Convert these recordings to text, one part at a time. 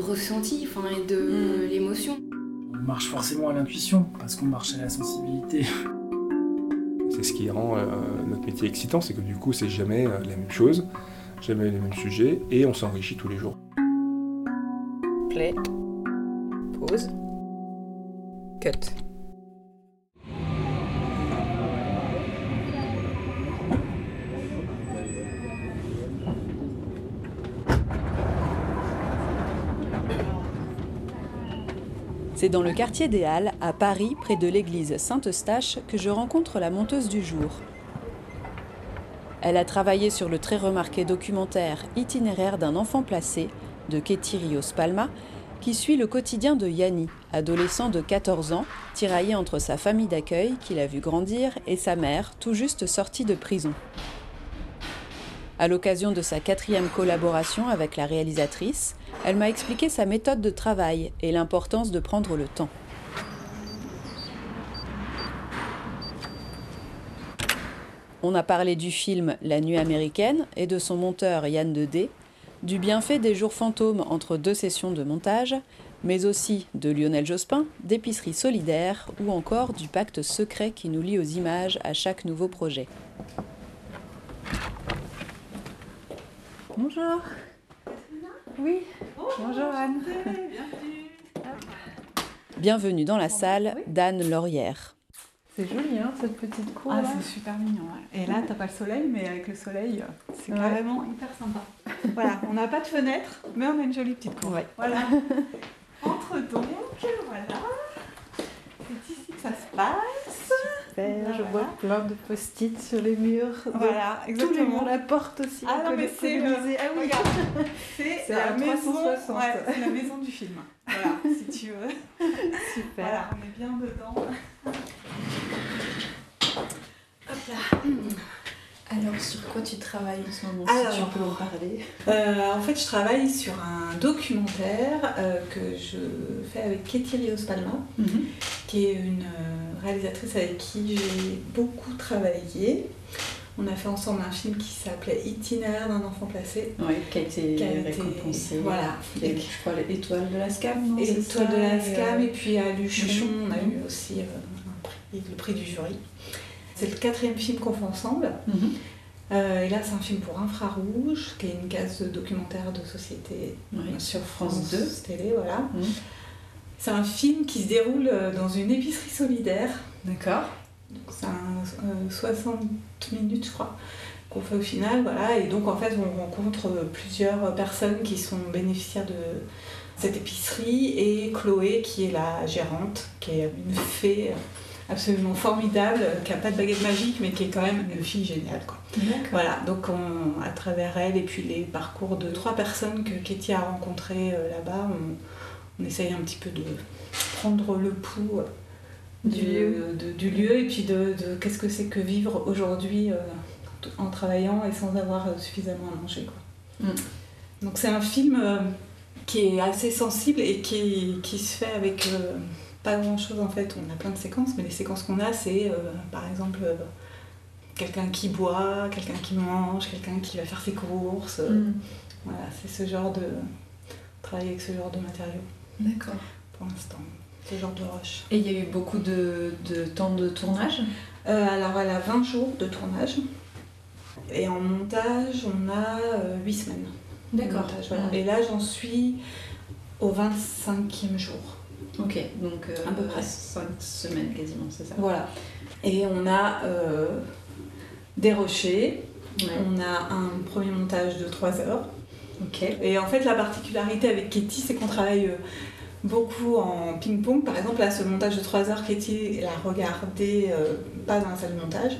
ressenti enfin, et de l'émotion. On marche forcément à l'intuition parce qu'on marche à la sensibilité. C'est ce qui rend euh, notre métier excitant, c'est que du coup, c'est jamais euh, la même chose, jamais les mêmes sujets, et on s'enrichit tous les jours. Play, pause, cut. C'est dans le quartier des Halles, à Paris, près de l'église Saint-Eustache, que je rencontre la monteuse du jour. Elle a travaillé sur le très remarqué documentaire Itinéraire d'un enfant placé de Ketty Rios Palma, qui suit le quotidien de Yanni, adolescent de 14 ans, tiraillé entre sa famille d'accueil, qu'il a vu grandir, et sa mère, tout juste sortie de prison. À l'occasion de sa quatrième collaboration avec la réalisatrice, elle m'a expliqué sa méthode de travail et l'importance de prendre le temps. On a parlé du film La Nuit américaine et de son monteur Yann Dedé, du bienfait des jours fantômes entre deux sessions de montage, mais aussi de Lionel Jospin, d'épicerie solidaire ou encore du pacte secret qui nous lie aux images à chaque nouveau projet. Bonjour. Oui. Bonjour Anne. Bienvenue dans la salle d'Anne Laurière. C'est joli, hein, cette petite cour. Ah, c'est super mignon. ouais. Et là, t'as pas le soleil, mais avec le soleil, euh, c'est Ouais. carrément hyper sympa. voilà, on n'a pas de fenêtre, mais on a une jolie petite cour. Ouais. Voilà. Entre donc, voilà. C'est ici que ça se passe. Super, je Voilà. vois plein de post-it sur les murs. Voilà, Tous les exactement. murs, la porte aussi. Ah on non, mais c'est le- viser. Ah oui. Regarde, c'est la maison, 360. ouais, c'est la maison du film. Voilà, si tu veux. Super. Voilà, on est bien dedans. Alors, sur quoi tu travailles en ce moment Alors. si tu peux en parler Euh, en fait, je travaille sur un documentaire euh, que je fais avec Ketty Rios Palma, qui est une euh, réalisatrice avec qui j'ai beaucoup travaillé. On a fait ensemble un film qui s'appelait Itinéraire d'un enfant placé. Oui, qui a été Qui a été- récompensé. voilà. Et je crois l'étoile de la SCAM, l'étoile ça, de la et, SCAM, euh, et puis à Luchon, on a Mhm. eu aussi un prix, le prix du jury. C'est le quatrième film qu'on fait ensemble. Mhm. Euh, et là, c'est un film pour Infrarouge, qui est une case de documentaire de société Oui, sur France France 2. 2 télé, voilà. Mhm. C'est un film qui se déroule euh, dans une épicerie solidaire. D'accord. C'est un euh, 60 minutes, je crois, qu'on fait au final, voilà. Et donc, en fait, on rencontre euh, plusieurs personnes qui sont bénéficiaires de cette épicerie et Chloé, qui est la gérante, qui est une fée absolument formidable, qui n'a pas de baguette magique, mais qui est quand même une fille géniale, quoi. Voilà, donc on- à travers elle et puis les parcours de trois personnes que Katie a rencontrées euh, là-bas, on, on essaye un petit peu de prendre le pouls euh, Du lieu. de- du lieu et puis de, de qu'est-ce que c'est que vivre aujourd'hui euh, en travaillant et sans avoir suffisamment à manger. Quoi. Mm. Donc c'est un film qui est assez sensible et qui, qui se fait avec pas grand-chose en fait. On a plein de séquences, mais les séquences qu'on a, c'est euh, par exemple euh, quelqu'un qui boit, quelqu'un qui mange, quelqu'un qui va faire ses courses. euh, Mhm. Voilà, c'est ce genre de. travailler avec ce genre de matériaux D'accord. pour l'instant. Ce genre de rush. Et il y a eu beaucoup de, de temps de tournage? Alors elle a 20 jours de tournage. Et en montage, on a 8 semaines. D'accord. voilà. Ouais. Et là, j'en suis au 25e jour. Ok, donc euh, À peu près. 5 semaines quasiment, c'est ça Voilà. Et on a euh, des rochers, Ouais. on a un premier montage de 3 heures. Ok. Et en fait, la particularité avec Katie, c'est qu'on travaille euh, beaucoup en ping-pong. Par exemple, là, ce montage de 3 heures, Katie l'a regardé pas dans la salle de montage.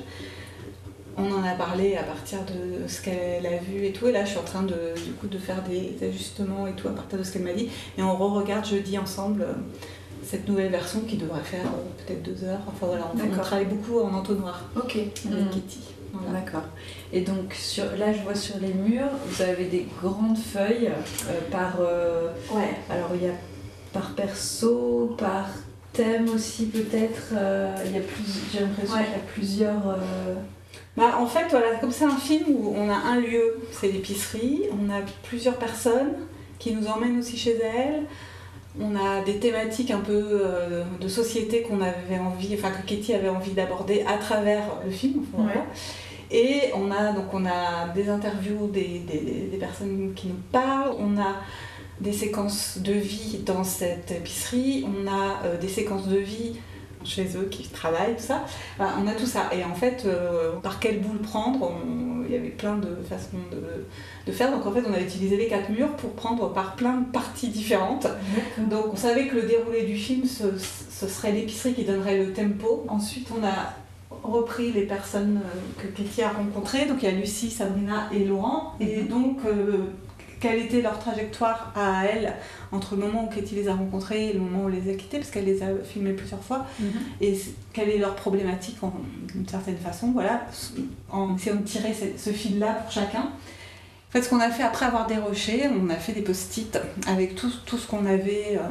On en a parlé à partir de ce qu'elle a vu et tout. Et là, je suis en train de, du coup, de faire des ajustements et tout à partir de ce qu'elle m'a dit. Et on re-regarde jeudi ensemble euh, cette nouvelle version qui devrait faire euh, peut-être 2 heures. Enfin voilà, on, on travaille beaucoup en entonnoir Ok. avec. Katie. Voilà. D'accord. Et donc sur, là, je vois sur les murs, vous avez des grandes feuilles euh, par. Ouais. alors il y a par perso, par thème aussi peut-être. il y a plus. J'ai l'impression Ouais. qu'il y a plusieurs. Bah, en fait, voilà, comme c'est un film où on a un lieu, c'est l'épicerie, on a plusieurs personnes qui nous emmènent aussi chez elles. On a des thématiques un peu euh, de société qu'on avait envie, enfin que Katie avait envie d'aborder à travers le film. enfin, voilà. Et on a donc on a des interviews des, des- des personnes qui nous parlent, on a des séquences de vie dans cette épicerie, on a euh, des séquences de vie chez eux qui travaillent, tout ça. On a tout ça. Et en fait, euh, par quelle boule prendre on- Il y avait plein de façons de, de faire. Donc en fait, on a utilisé les quatre murs pour prendre par plein de parties différentes. Donc on savait que le déroulé du film, ce, ce serait l'épicerie qui donnerait le tempo. Ensuite, on a repris les personnes euh, que Katie a rencontrées. Donc il y a Lucie, Sabrina et Laurent. Et donc, euh, quelle était leur trajectoire à elles entre le moment où Katie les a rencontrées et le moment où elle les a quittées, parce qu'elle les a filmées plusieurs fois et c- quelle est leur problématique en- d'une certaine façon, voilà, en essayant de tirer ce, ce fil-là pour chacun. En fait, ce qu'on a fait après avoir déroché, on a fait des post-it avec tout, tout ce qu'on avait euh,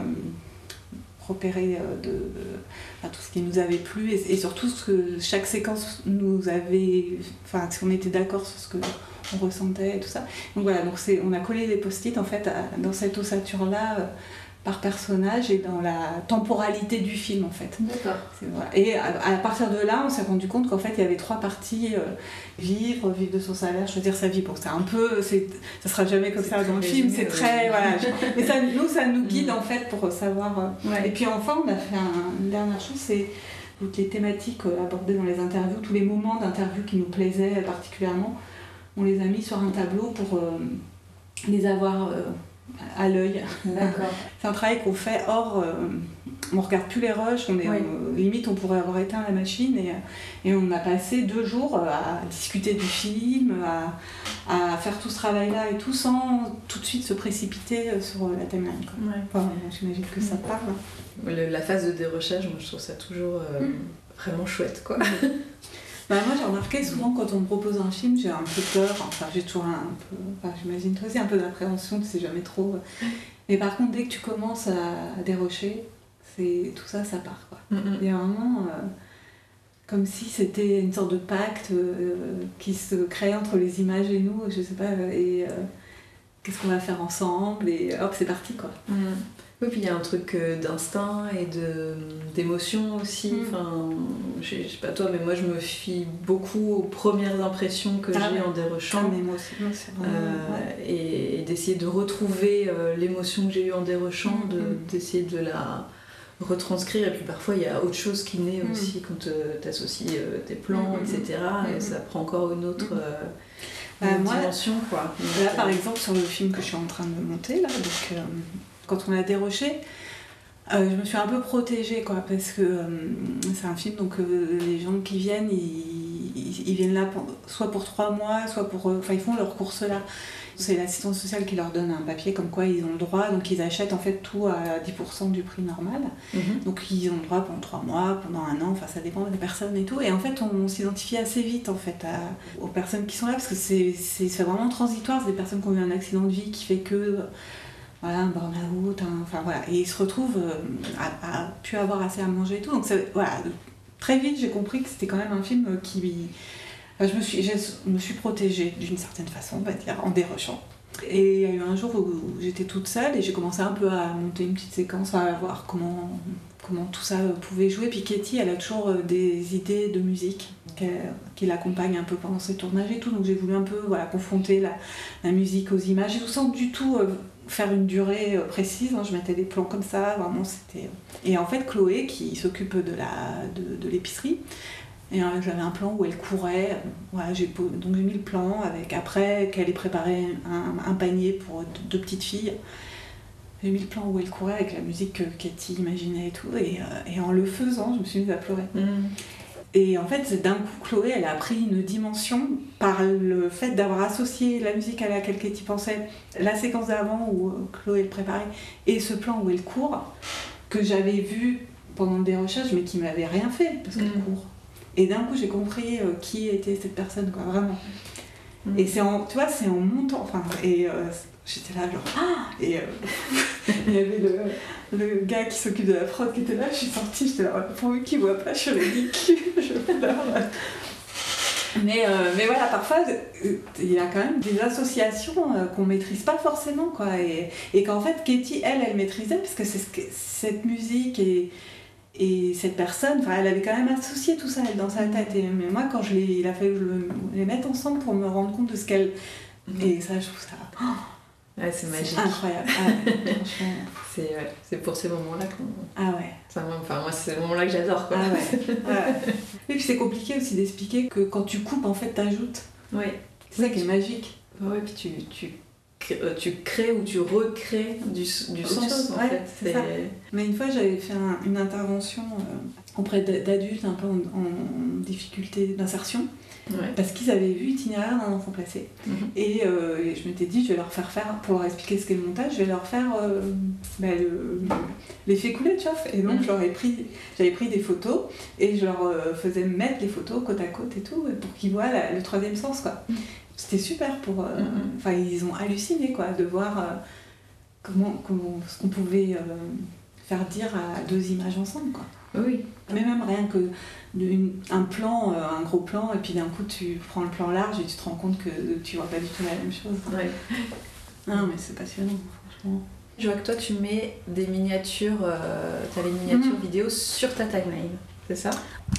repéré euh, de, tout ce qui nous avait plu et, surtout ce que chaque séquence nous avait, enfin, si on était d'accord sur ce que on ressentait et tout ça. Donc voilà, donc on a collé les post-it en fait dans cette ossature-là. euh, par personnage et dans la temporalité du film en fait. D'accord. Voilà. Et à, à partir de là, on s'est rendu compte qu'en fait, il y avait trois parties euh, vivre, vivre de son salaire, choisir sa vie. Bon, c'est un peu, ça sera jamais comme ça dans le film. C'est très, voilà. Mais ça, nous, ça nous guide Mm. en fait pour savoir. euh, Ouais. Et puis enfin, on a fait un- une dernière chose, c'est toutes les thématiques euh, abordées dans les interviews, tous les moments d'interview qui nous plaisaient particulièrement, on les a mis sur un tableau pour euh, les avoir euh, à l'œil. D'accord. C'est un travail qu'on fait hors. euh, on regarde plus les rushs, on est Oui. euh, limite on pourrait avoir éteint la machine et, et on a passé deux jours à discuter du film, à, à faire tout ce travail-là et tout sans tout de suite se précipiter euh, sur la timeline. Ouais. Enfin, J'imagine que ça parle. Le- la phase de dérochage, moi je trouve ça toujours euh, Mm. vraiment chouette quoi. Bah, moi j'ai remarqué souvent quand on me propose un film, j'ai un peu peur, enfin j'ai toujours un, peu, enfin j'imagine toi aussi un peu d'appréhension, tu sais jamais trop. Mais par contre dès que tu commences à dérocher, c'est tout ça ça part quoi. Il y a vraiment euh, comme si c'était une sorte de pacte euh, qui se crée entre les images et nous, je sais pas, et euh, qu'est-ce qu'on va faire ensemble, et hop, c'est parti quoi. Mm. Oui, puis il y a un truc euh, d'instinct et de, d'émotion aussi. Mm. Enfin, je sais pas toi, mais moi je me fie beaucoup aux premières impressions que Ah j'ai ouais. en dérochant. mais moi aussi, moi, c'est vraiment. Euh, ouais. et, et d'essayer de retrouver euh, l'émotion que j'ai eue en dérochant, Mm, de- d'essayer de la retranscrire. Et puis parfois il y a autre chose qui naît aussi quand tu associes tes plans, etc. Et ça prend encore une autre, Bah, moi, dimension. Quoi. Là, par exemple, sur le film que je suis en train de monter, là, donc, euh, quand on a déroché, euh, je me suis un peu protégée, quoi, parce que euh, c'est un film, donc euh, les gens qui viennent, ils, ils- ils viennent là pour- soit pour trois mois, soit pour. euh, Enfin, ils font leur course là. C'est l'assistance sociale qui leur donne un papier comme quoi ils ont le droit, donc ils achètent en fait tout à 10% du prix normal. Mhm. Donc ils ont le droit pendant trois mois, pendant un an, enfin ça dépend des personnes et tout. Et en fait on s'identifie assez vite en fait à- aux personnes qui sont là parce que c'est vraiment transitoire, c'est des personnes qui ont eu un accident de vie qui fait que voilà, un burn-out, enfin voilà, et ils se retrouvent euh, à, à plus avoir assez à manger et tout. Donc ça- voilà, très vite j'ai compris que c'était quand même un film qui je, me suis, je me suis protégée d'une certaine façon, en dérochant. Et il y a eu un jour où j'étais toute seule et j'ai commencé un peu à monter une petite séquence, à voir comment, comment tout ça pouvait jouer. Puis Katie, elle a toujours euh, des idées de musique qui l'accompagnent un peu pendant ses tournages et tout. Donc j'ai voulu un peu voilà, confronter la, musique aux images et sans du tout euh, faire une durée euh, précise. hein. Je mettais des plans comme ça, vraiment c'était. Et en fait, Chloé, qui s'occupe de la de, de l'épicerie, et euh, j'avais un plan où elle courait. Voilà, j'ai donc j'ai mis le plan avec après qu'elle ait préparé un, un panier pour deux petites filles. J'ai mis le plan où elle courait avec la musique que Katie imaginait et tout. Et, euh, et en le faisant, je me suis mise à pleurer. Et en fait, d'un coup, Chloé, elle a pris une dimension par le fait d'avoir associé la musique à laquelle Katie pensait, la séquence d'avant où euh, Chloé le préparait, et ce plan où elle court, que j'avais vu pendant des recherches, mais qui m'avait rien fait, parce qu'elle court. Et d'un coup, j'ai compris euh, qui était cette personne, quoi, vraiment. Et c'est en, tu vois, c'est en montant, enfin, et euh, j'étais là, genre, ah Et euh, il y avait le, le gars qui s'occupe de la prod qui était là, je suis sortie, j'étais là, pourvu qu'il voit pas, je suis ridicule, je pleure. Mais, euh, mais voilà, parfois, il y a quand même des associations qu'on maîtrise pas forcément, quoi. Et, et qu'en fait, Katie, elle, elle maîtrisait, parce que c'est ce que- cette musique et, et cette personne, elle avait quand même associé tout ça, elle, dans sa tête. Et mais moi, quand je l'ai, il a fallu que je le- les mette ensemble pour me rendre compte de ce qu'elle... Et ça, je trouve ça... oh, Ouais, c'est magique. incroyable. Ah ouais. C'est ouais, pour ces moments-là qu'on. Ah ouais. Enfin, moi, c'est le moment-là que j'adore. Quoi. Ah ouais. Et puis c'est compliqué aussi d'expliquer que quand tu coupes, en fait, t'ajoutes. Oui. C'est ça qui est magique. Ouais, puis tu, tu crées ou tu recrées du, du sens, en ouais, fait. ça. Mais une fois, j'avais fait un- une intervention euh, auprès d'a- d'adultes un peu en, en difficulté d'insertion, Ouais. parce qu'ils avaient vu Itinéraire d'un enfant placé. Mhm. Et, euh, et je m'étais dit, je vais leur faire faire, pour leur expliquer ce qu'est le montage, je vais leur faire euh, bah, le- l'effet coulé, tu vois. Et donc, pris, j'avais pris des photos et je leur euh, faisais mettre les photos côte à côte et tout, pour qu'ils voient la- le troisième sens, quoi. C'était super pour. euh, Mhm. Enfin, ils ont halluciné, quoi, de voir euh, comment, comment- ce qu'on pouvait euh, faire dire à deux images ensemble, quoi. Oui. Mais même rien que un plan, un gros plan, et puis d'un coup tu prends le plan large et tu te rends compte que tu vois pas du tout la même chose. Ouais. Non, mais c'est passionnant, franchement. Je vois que toi, tu mets des miniatures, euh, t'as les miniatures Mhm. vidéo sur ta timeline, c'est ça?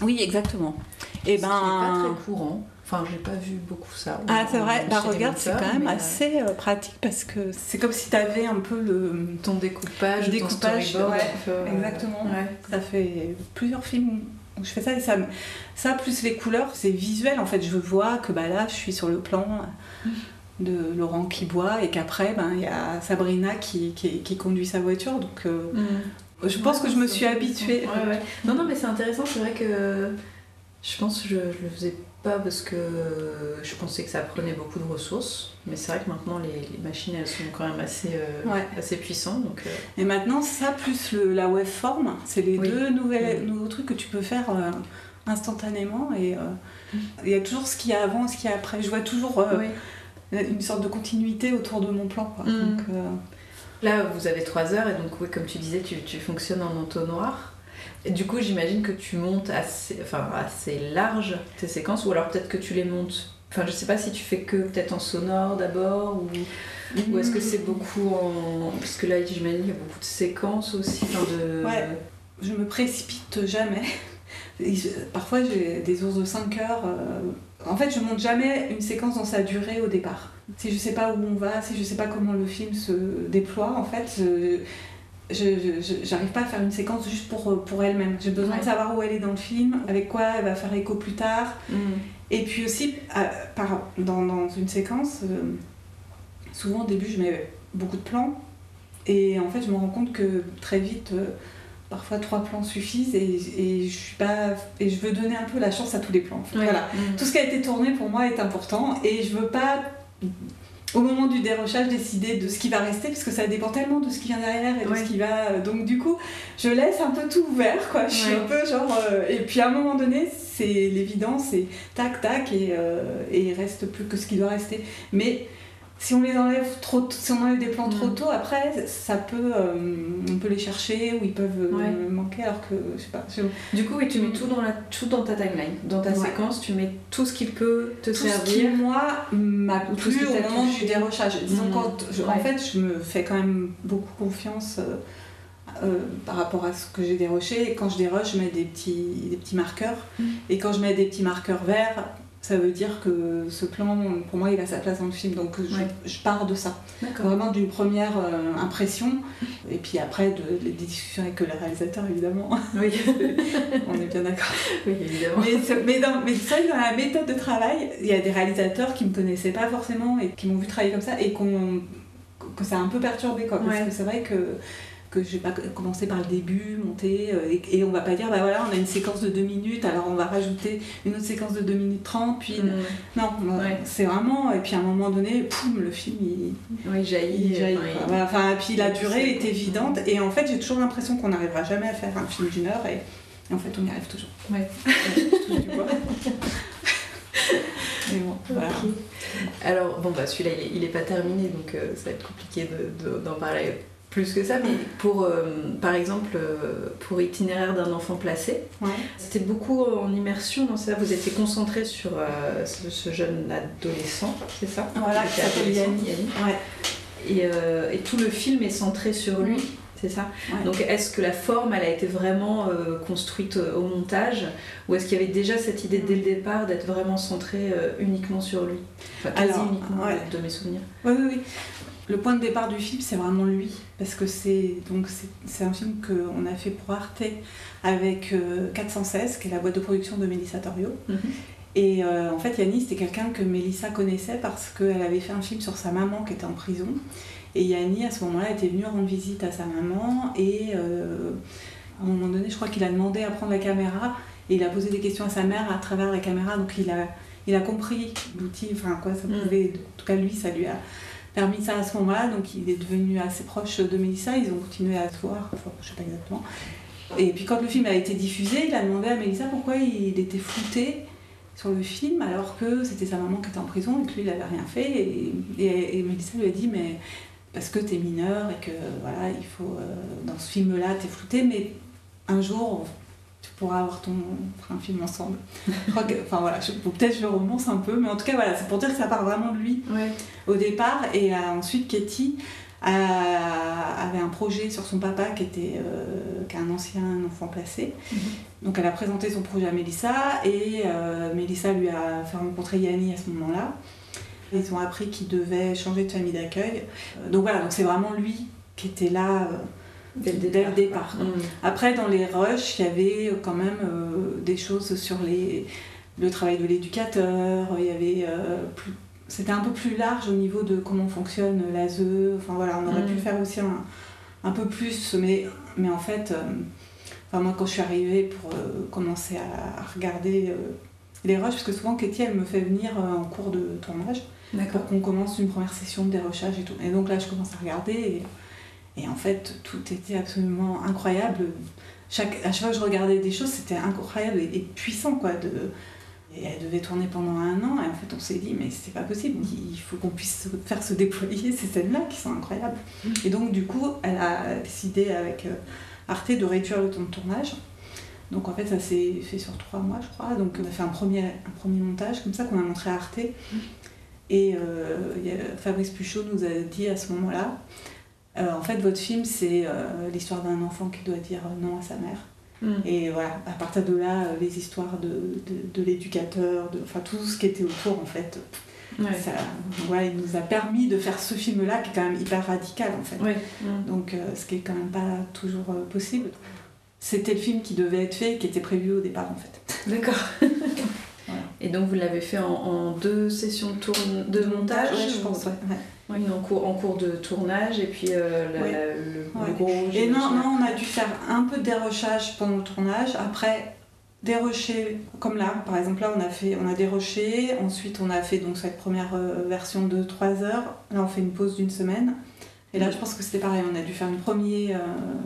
Oui, exactement. Et Ce qui est ben. pas très courant. Enfin, j'ai pas vu beaucoup ça. Ah, c'est vrai, bah regarde, c'est quand même mais, euh, assez euh, pratique parce que c'est comme si tu avais un peu le. Ton découpage, Le ton découpage, storyboard, ouais, un peu, euh, exactement. ouais. Ça fait plusieurs films où je fais ça et ça, ça plus les couleurs, c'est visuel en fait. Je vois que bah, là, je suis sur le plan de Laurent qui boit et qu'après, ben, il y a Sabrina qui, qui, qui conduit sa voiture. Donc euh, Mm. je pense Ouais, que je me suis habituée. Ouais, ouais. Non, non, mais c'est intéressant. C'est vrai que je pense que je, je le faisais pas parce que je pensais que ça prenait beaucoup de ressources. Mais c'est vrai que maintenant, les, les machines, elles sont quand même assez, euh, Ouais. assez puissantes. Donc, euh, Et maintenant, ça plus le, la waveform, c'est les Oui. deux nouvelles, Mm. nouveaux trucs que tu peux faire euh, instantanément. Et euh, il y a toujours ce qu'il y a avant, ce qu'il y a après. Je vois toujours oui. une sorte de continuité autour de mon plan. Quoi. Mm. Donc, Là, vous avez 3 heures et donc, oui, comme tu disais, tu, tu fonctionnes en entonnoir. Du coup, j'imagine que tu montes assez, enfin, assez large tes séquences ou alors peut-être que tu les montes. Enfin, je sais pas si tu fais que peut-être en sonore d'abord ou, est-ce que c'est beaucoup en. Parce que là, j'imagine qu'il y a beaucoup de séquences aussi. de... Ouais. je me précipite jamais. Parfois, j'ai des ours de 5 heures. euh, En fait, je monte jamais une séquence dans sa durée au départ. Si je sais pas où on va, si je sais pas comment le film se déploie, en fait, je- j'arrive pas à faire une séquence juste pour, euh, pour elle-même. J'ai besoin Ouais. de savoir où elle est dans le film, avec quoi elle va faire écho plus tard. Mm. Et puis aussi, à- par, dans, dans une séquence, euh, souvent au début je mets beaucoup de plans et en fait je me rends compte que très vite, euh, parfois trois plans suffisent et, et je suis pas et je veux donner un peu la chance à tous les plans. en fait. Ouais. Voilà, Mm. tout ce qui a été tourné pour moi est important et je veux pas au moment du dérochage décider de ce qui va rester parce que ça dépend tellement de ce qui vient derrière et de Ouais. ce qui va donc du coup je laisse un peu tout ouvert quoi je suis Ouais. un peu genre euh, et puis à un moment donné c'est l'évidence c'est tac tac et, euh, et il reste plus que ce qui doit rester mais si on les enlève trop si on enlève des plans trop Mm. tôt après ça peut euh, on peut les chercher ou ils peuvent euh, Ouais. manquer alors que je sais pas je- Du coup, oui, tu mets tout dans, la, tout dans ta timeline. Dans ta Ouais. séquence, tu mets tout ce qui peut te tout ce qui servir. moi m'a tout plu au moment du dérochage disons Mm. quand je- en fait je me fais quand même beaucoup confiance euh, euh, par rapport à ce que j'ai déroché et quand je déroche je mets des petits, des petits marqueurs Mm. et quand je mets des petits marqueurs verts ça veut dire que ce plan, pour moi, il a sa place dans le film. Donc je, Ouais. je pars de ça. Vraiment d'une première euh, impression. Et puis après, de, des discussions avec le réalisateur, évidemment. Oui, On est bien d'accord. oui, évidemment. Mais, c'est- mais, dans, mais c'est vrai que dans la méthode de travail, il y a des réalisateurs qui me connaissaient pas forcément et qui m'ont vu travailler comme ça et qu'on que ça a un peu perturbé. Quoi, parce que c'est vrai que que j'ai pas commencé par le début, monter, euh, et, et on va pas dire, bah voilà, on a une séquence de 2 minutes, alors on va rajouter une autre séquence de 2 minutes 30, puis Mm. non, Ouais. c'est vraiment, et puis à un moment donné, poum, le film il, Oui, jaillit. il jaillit, il- Voilà, enfin, et puis la durée est évidente, et en fait j'ai toujours l'impression qu'on n'arrivera jamais à faire un film d'une heure, et, et en fait on y arrive toujours. Ouais. Je touche du bois. Mais bon, voilà. Alors, bon, bah celui-là, il est, il est pas terminé, donc euh, ça va être compliqué de- de- d'en parler plus que ça. Mais pour, euh, par exemple, euh, pour Itinéraire d'un enfant placé, Ouais. c'était beaucoup en immersion dans ça. Vous étiez concentré sur euh, ce, ce jeune adolescent, c'est ça? Voilà, Qui s'appelle. Yannick. Ouais. Et, et tout le film est centré sur lui, c'est ça? Ouais. Donc est-ce que la forme, elle a été vraiment euh, construite euh, au montage? Ou est-ce qu'il y avait déjà cette idée dès le départ d'être vraiment centré euh, uniquement sur lui? Enfin, quasi Alors, uniquement ouais. de mes souvenirs. Oui, oui, oui. Le point de départ du film, c'est vraiment lui, parce que c'est donc c'est- un film qu'on a fait pour Arte avec euh, 416, qui est la boîte de production de Mélissa Torio. Mhm. Et euh, en fait, Yannis, c'était quelqu'un que Mélissa connaissait parce qu'elle avait fait un film sur sa maman qui était en prison. Et Yanni, à ce moment-là, était venu rendre visite à sa maman. Et euh, à un moment donné, je crois qu'il a demandé à prendre la caméra. Et il a posé des questions à sa mère à travers la caméra. Donc il a, il a compris l'outil, enfin quoi ça Mm. pouvait. En tout cas, lui, ça lui a permis ça à ce moment-là. Donc il est devenu assez proche de Mélissa. Ils ont continué à se voir. Enfin, je sais pas exactement. Et puis quand le film a été diffusé, il a demandé à Mélissa pourquoi il était flouté sur le film alors que c'était sa maman qui était en prison et que lui il avait rien fait et, Mélissa lui a dit mais parce que t'es mineur et que voilà il faut euh, dans ce film là t'es flouté mais un jour tu pourras avoir ton un film ensemble je crois que enfin voilà peut-être je le romance un peu mais en tout cas voilà c'est pour dire que ça part vraiment de lui Ouais. au départ et euh, ensuite Katie a- avait un projet sur son papa qui était euh, qui est un ancien enfant placé. Donc elle a présenté son projet à Mélissa et euh, Mélissa lui a fait rencontrer Yanni à ce moment-là. Ils ont appris qu'il devait changer de famille d'accueil. Euh, donc voilà, donc c'est vraiment lui qui était là euh, Dès le dès départ. le départ. Mm. Après, dans les rushs, il y avait quand même euh, des choses sur les, le travail de l'éducateur. Il y avait euh, plus- c'était un peu plus large au niveau de comment fonctionne l'ASE. Enfin voilà, on aurait Mm. pu faire aussi un, un peu plus, mais, mais en fait, euh, enfin, moi quand je suis arrivée pour euh, commencer à, à regarder euh, les rushs, parce que souvent Katie elle me fait venir euh, en cours de tournage pour qu'on commence une première session de dérochage et tout. Et donc là, je commence à regarder et, et en fait, tout était absolument incroyable. Chaque, à chaque fois que je regardais des choses, c'était incroyable et, et puissant, quoi. De, et elle devait tourner pendant un an et en fait, on s'est dit, mais c'est pas possible, il faut qu'on puisse faire se déployer ces scènes-là qui sont incroyables. Et donc, du coup, elle a décidé avec euh, Arte de réduire le temps de tournage. Donc en fait, ça s'est fait sur trois mois, je crois. Donc on a fait un premier, un premier montage comme ça qu'on a montré à Arte. Et euh, Fabrice Puchot nous a dit à ce moment-là, euh, en fait, votre film, c'est euh, l'histoire d'un enfant qui doit dire non à sa mère. Mm. Et voilà, à partir de là, euh, les histoires de, de, de l'éducateur, de, enfin tout ce qui était autour, en fait, Ouais. ça, voilà, il nous a permis de faire ce film-là qui est quand même hyper radical, en fait. Ouais. Mm. Donc, euh, ce qui est quand même pas toujours euh, possible. C'était le film qui devait être fait, qui était prévu au départ, en fait. D'accord. Et donc vous l'avez fait en, en deux sessions de, tourne, de montage Ouais, je pense, ouais. Ouais. Oui, en cours, en cours de tournage et puis euh, la- Ouais. la- le, le gros. Et non, non, on a dû faire un peu de dérochage pendant le tournage. Après, dérocher, comme là, par exemple, là, on a, fait, on a déroché. Ensuite, on a fait donc cette première euh, version de 3 heures. Là, on fait une pause d'une semaine. Et là, je pense que c'était pareil. On a dû faire un premier euh,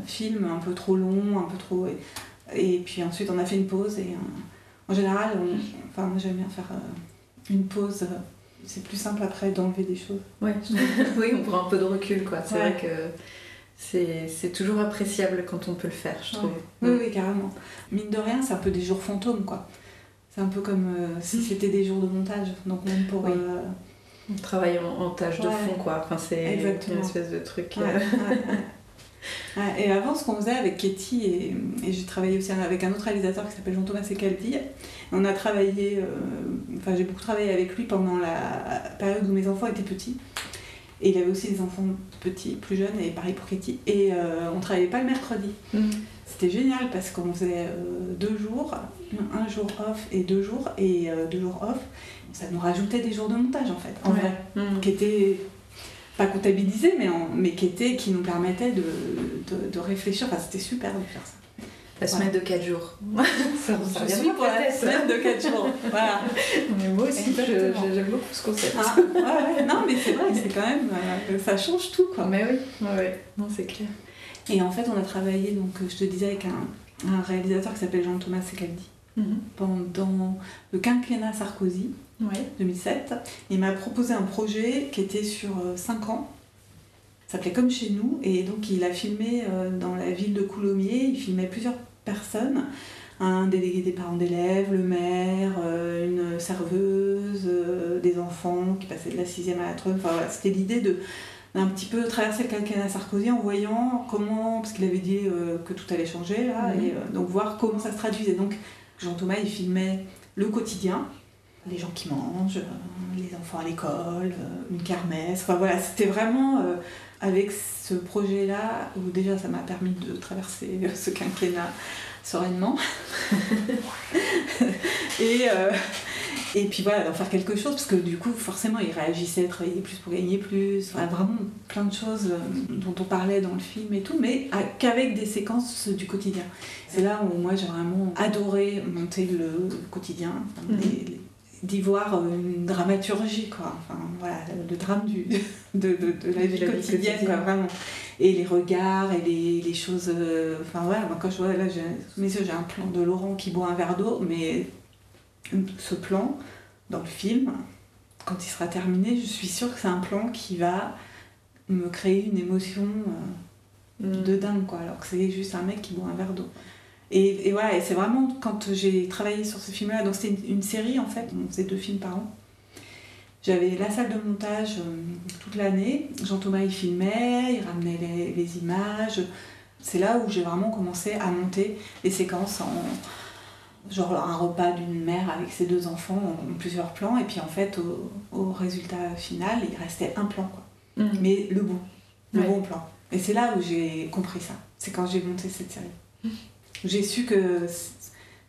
film un peu trop long, un peu trop. Et, et puis ensuite, on a fait une pause. Et euh, en général, on- enfin, moi, j'aime bien faire euh, une pause. C'est plus simple après d'enlever des choses. Ouais. oui, on prend un peu de recul, quoi. C'est Ouais. vrai que c'est toujours appréciable quand on peut le faire, je trouve. Oui, oui, carrément. Mine de rien, c'est un peu des jours fantômes, quoi. C'est un peu comme euh, si c'était des jours de montage. Donc même pour... Oui. euh, On travaille en, en tâche de fond, quoi. Enfin, c'est Exactement. une espèce de truc. euh, Ouais, et avant, ce qu'on faisait avec Katie, et, et j'ai travaillé aussi avec un autre réalisateur qui s'appelle Jean-Thomas Secaldi, on a travaillé, euh, enfin j'ai beaucoup travaillé avec lui pendant la période où mes enfants étaient petits. Et il avait aussi des enfants petits, plus jeunes, et pareil pour Katie. Et euh, on travaillait pas le mercredi. Mm. C'était génial parce qu'on faisait euh, deux jours, un jour off et deux jours, et euh, deux jours off. Ça nous rajoutait des jours de montage en fait, en Ouais. vrai, Mm. qui étaient pas comptabilisés, mais, en- mais qui, étaient, qui nous permettaient de, de, de réfléchir. Enfin, c'était super de faire ça. La semaine de 4 jours. ça Je revient suis pour la tête. semaine de 4 jours. Voilà. Mais moi aussi, j'aime beaucoup ce concept. Ah, ouais, ouais. Non, mais c'est vrai, c'est quand même. euh, ça change tout, quoi. Mais oui, ouais, ouais. Non, c'est clair. Et en fait, on a travaillé, donc, euh, je te disais, avec un, un réalisateur qui s'appelle Jean-Thomas Secaldi Mhm. pendant le quinquennat Sarkozy, Ouais. 2007. Il m'a proposé un projet qui était sur 5 ans. Ça s'appelait Comme chez nous. Et donc, il a filmé euh, dans la ville de Coulommiers. Il filmait plusieurs personnes. Un délégué des parents d'élèves, le maire, euh, une serveuse, euh, des enfants qui passaient de la 6e à la 3 Enfin, voilà, c'était l'idée de d'un petit peu traverser le quinquennat Sarkozy en voyant comment, parce qu'il avait dit euh, que tout allait changer là, Mhm. et euh, donc voir comment ça se traduisait. Donc Jean-Thomas il filmait le quotidien, les gens qui mangent, euh, les enfants à l'école, euh, une kermesse, enfin voilà, c'était vraiment euh, avec ce projet-là où déjà ça m'a permis de traverser ce quinquennat sereinement. et, euh, et puis voilà, d'en faire quelque chose, parce que du coup, forcément, il réagissait, travaillait plus pour gagner plus, enfin, vraiment plein de choses dont on parlait dans le film et tout, mais qu'avec des séquences du quotidien. C'est là où moi j'ai vraiment adoré monter le quotidien, Mhm. les- les- d'y voir une dramaturgie, quoi. Enfin, voilà, le drame du, de, de, de la vie De la vie quotidienne, quoi, vraiment. Et les regards et les, les choses. euh, Enfin, voilà, moi, quand je vois, là, j'ai, sous mes yeux, j'ai un plan de Laurent qui boit un verre d'eau, mais ce plan, dans le film, quand il sera terminé, je suis sûre que c'est un plan qui va me créer une émotion euh, Mm. de dingue, quoi, alors que c'est juste un mec qui boit un verre d'eau. Et, et voilà, et c'est vraiment quand j'ai travaillé sur ce film-là, donc c'était une, une série en fait, on faisait deux films par an. J'avais la salle de montage euh, toute l'année, Jean-Thomas il filmait, il ramenait les, les images. C'est là où j'ai vraiment commencé à monter les séquences en genre un repas d'une mère avec ses deux enfants en plusieurs plans, et puis en fait au, au résultat final il restait un plan quoi Mm. mais le bon, le Ouais. bon plan. Et c'est là où j'ai compris ça. C'est quand j'ai monté cette série. J'ai su que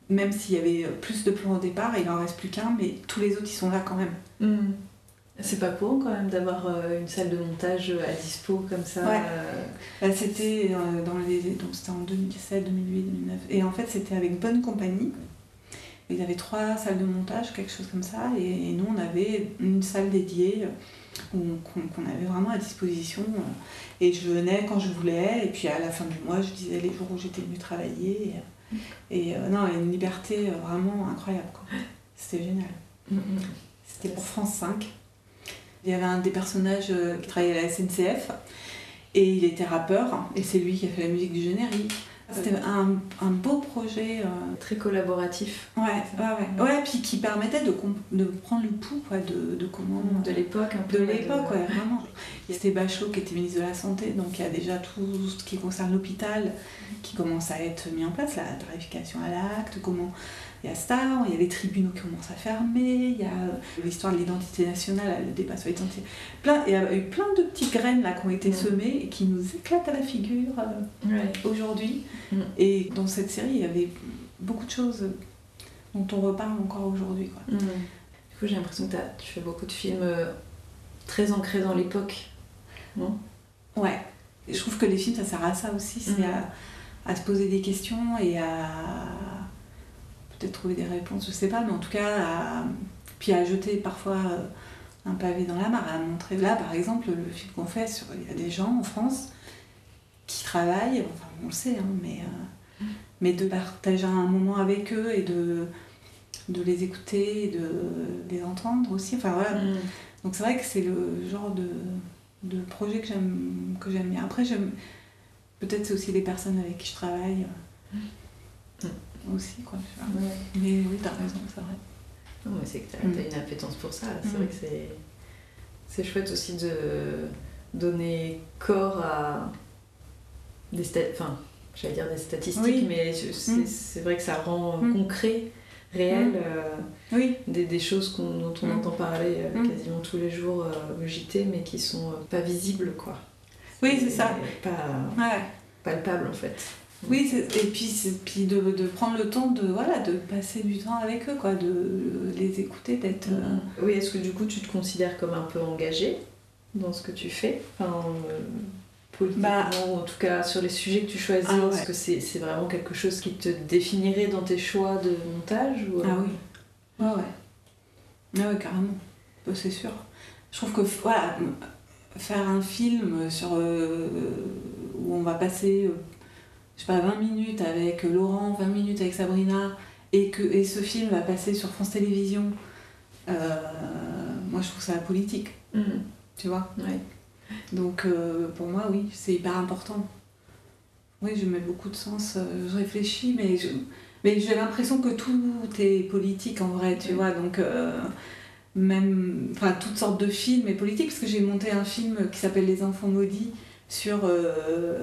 même s'il y avait plus de plans au départ, il en reste plus qu'un, mais tous les autres ils sont là quand même. Mm. C'est pas pour quand même d'avoir euh, une salle de montage à dispo comme ça. Ouais. euh, Là, c'était euh, dans les donc c'était en 2017, 2008, 2009. Et en fait, c'était avec Bonne Compagnie. Ils avaient trois salles de montage, quelque chose comme ça, et, et nous on avait une salle dédiée euh, où- qu'on avait vraiment à disposition. euh, Et je venais quand je voulais, et puis à la fin du mois, je disais les jours où j'étais venue travailler. Et, et, euh, non, une liberté euh, vraiment incroyable. C'était génial. mm, mm. C'était pour France 5. Il y avait un des personnages euh, qui travaillait à la SNCF et il était rappeur et c'est lui qui a fait la musique du générique. C'était un, un beau projet. euh, Très collaboratif Ouais, ouais, ouais. Ouais, puis qui permettait de, de prendre le pouls quoi, de, de comment. de l'époque un peu. De l'époque, ouais, vraiment. Il y a Bachelot qui était ministre de la Santé, donc il y a déjà tout ce qui concerne l'hôpital qui commence à être mis en place, la tarification à l'acte, comment. Il y a ça, il y a les tribunaux qui commencent à fermer, il y a euh, l'histoire de l'identité nationale, le débat sur l'identité. Plein, il y a eu plein de petites graines là qui ont été Mm. semées et qui nous éclatent à la figure euh, Ouais. aujourd'hui. Mm. Et dans cette série, il y avait beaucoup de choses dont on reparle encore aujourd'hui. quoi. Mm. Du coup, j'ai l'impression que tu fais beaucoup de films euh, très ancrés dans l'époque. Non? Ouais. Et je trouve que les films, ça sert à ça aussi, c'est Mhm. à, à se poser des questions et à peut-être trouver des réponses, je sais pas, mais en tout cas, à, puis à jeter parfois euh, un pavé dans la mare, à montrer. Là, par exemple, le film qu'on fait, sur, il y a des gens en France qui travaillent, enfin, on le sait, hein, mais, euh, mais de partager un moment avec eux et de, de les écouter, et de les entendre aussi. Enfin voilà, Mm. donc c'est vrai que c'est le genre de, de projet que j'aime que j'aime bien. Après, j'aime peut-être c'est aussi les personnes avec qui je travaille euh, aussi quoi. tu vois. Ouais. Mais oui, t'as raison, c'est vrai. Non, mais c'est que t'as Mm. une appétence pour ça. C'est Mm. vrai que c'est c'est chouette aussi de donner corps à des sta- enfin, j'allais dire des statistiques, Oui. mais c'est Mm. c'est vrai que ça rend Mm. concret, réel, euh, Oui. des, des choses dont on entend parler euh, quasiment tous les jours euh, au JT, mais qui sont pas visibles, quoi. Oui, c'est ça. Pas Ouais. palpables, en fait. Oui, et puis, puis de, de prendre le temps de, voilà, de passer du temps avec eux, quoi, de les écouter, d'être... euh, Oui, est-ce que du coup tu te considères comme un peu engagé dans ce que tu fais? Enfin, euh, Politiquement, ou en tout cas sur les sujets que tu choisis, Bah. Ah ouais. est-ce que c'est c'est vraiment quelque chose qui te définirait dans tes choix de montage ou, euh, Ah oui. Ouais, ouais. Ah ouais, carrément. Euh, C'est sûr. Je trouve que, voilà, faire un film sur, euh, où on va passer, je sais pas, 20 minutes avec Laurent, 20 minutes avec Sabrina, et que et ce film va passer sur France Télévisions, euh, moi je trouve ça politique, Mhm. tu vois? Ouais. Donc euh, pour moi, oui, c'est hyper important. Oui, je mets beaucoup de sens. euh, Je réfléchis, mais je- mais j'ai l'impression que tout est politique en vrai, tu Ouais. vois. Donc euh, même, enfin toutes sortes de films et politiques, parce que j'ai monté un film qui s'appelle Les Enfants maudits sur euh,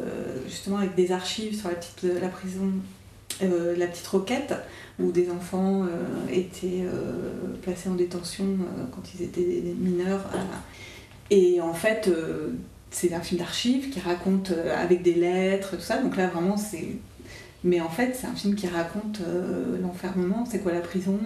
justement avec des archives sur la petite la prison, euh, la petite roquette où des enfants euh, étaient euh, placés en détention euh, quand ils étaient mineurs. voilà. Et en fait, euh, c'est un film d'archives qui raconte euh, avec des lettres, tout ça. Donc là, vraiment, c'est. Mais en fait, c'est un film qui raconte euh, l'enfermement, c'est quoi la prison,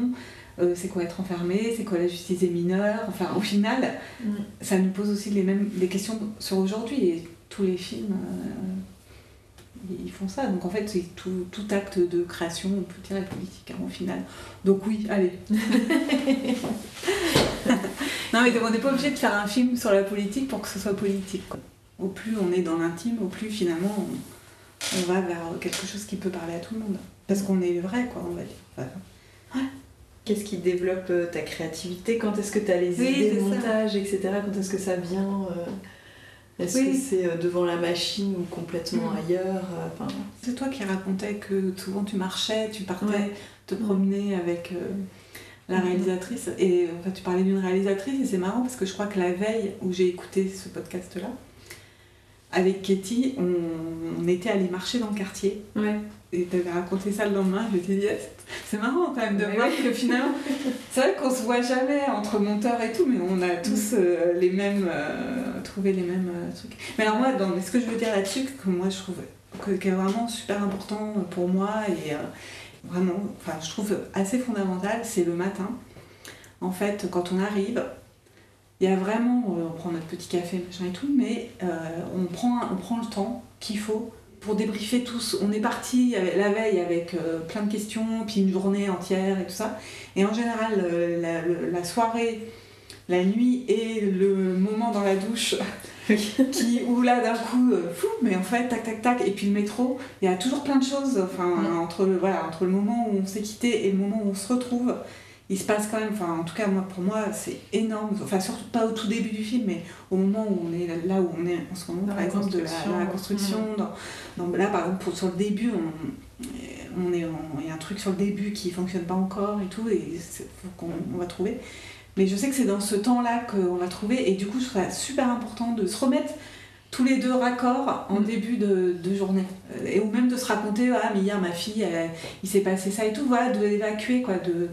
euh, c'est quoi être enfermé, c'est quoi la justice des mineurs? Enfin, au final, Mm. ça nous pose aussi les mêmes questions sur aujourd'hui. Et tous les films, euh, ils font ça. Donc en fait, c'est tout, tout acte de création, on peut dire, est politique hein, au final. Donc oui, allez. non, mais on n'est pas obligé de faire un film sur la politique pour que ce soit politique. quoi. Au plus on est dans l'intime, au plus finalement on, on va vers quelque chose qui peut parler à tout le monde. Parce qu'on est vrai, quoi, on va dire. Enfin, Qu'est-ce qui développe euh, ta créativité? Quand est-ce que tu as les Oui, idées de c'est ça. montage, etc. Quand est-ce que ça vient euh, Est-ce Oui. que c'est euh, devant la machine ou complètement Mm. ailleurs euh, enfin, C'est toi qui racontais que souvent tu marchais, tu partais Ouais. te promener avec euh, la réalisatrice. Et enfin, tu parlais d'une réalisatrice et c'est marrant parce que je crois que la veille où j'ai écouté ce podcast-là, avec Katie, on, on était allé marcher dans le quartier. Ouais. Et t'avais raconté ça le lendemain, je t'ai dit, yes. c'est marrant quand même de voir que finalement, c'est vrai qu'on se voit jamais entre monteurs et tout, mais on a tous euh, les mêmes, euh, trouvé les mêmes euh, trucs. Mais alors moi, dans, ce que je veux dire là-dessus, que moi je trouve que, qui est vraiment super important pour moi et vraiment, enfin je trouve assez fondamental, c'est le matin. En fait, quand on arrive, il y a vraiment, on prend notre petit café, machin et tout, mais on, prend, on prend le temps qu'il faut pour débriefer tous. On est parti la veille avec euh, plein de questions, puis une journée entière et tout ça. Et en général, euh, la, soirée, la nuit et le moment dans la douche, qui, où là d'un coup, euh, fou, mais en fait, tac tac tac, et puis le métro, il y a toujours plein de choses, enfin, entre, le, voilà, entre le moment où on s'est quitté et le moment où on se retrouve. Il se passe quand même, enfin en tout cas moi, pour moi c'est énorme, enfin surtout pas au tout début du film, mais au moment où on est là où on est en ce moment, Dans par exemple de la, construction. dans la construction, dans- dans- là par exemple pour, sur le début, on, on est il y a un truc sur le début qui fonctionne pas encore et tout, et qu'on on va trouver. Mais je sais que c'est dans ce temps-là qu'on va trouver, et du coup je trouve ça super important de se remettre tous les deux raccords en début de, de journée. Euh, Et ou même de se raconter, ah mais hier ma fille, elle- il s'est passé ça et tout, voilà, de l'évacuer quoi. De,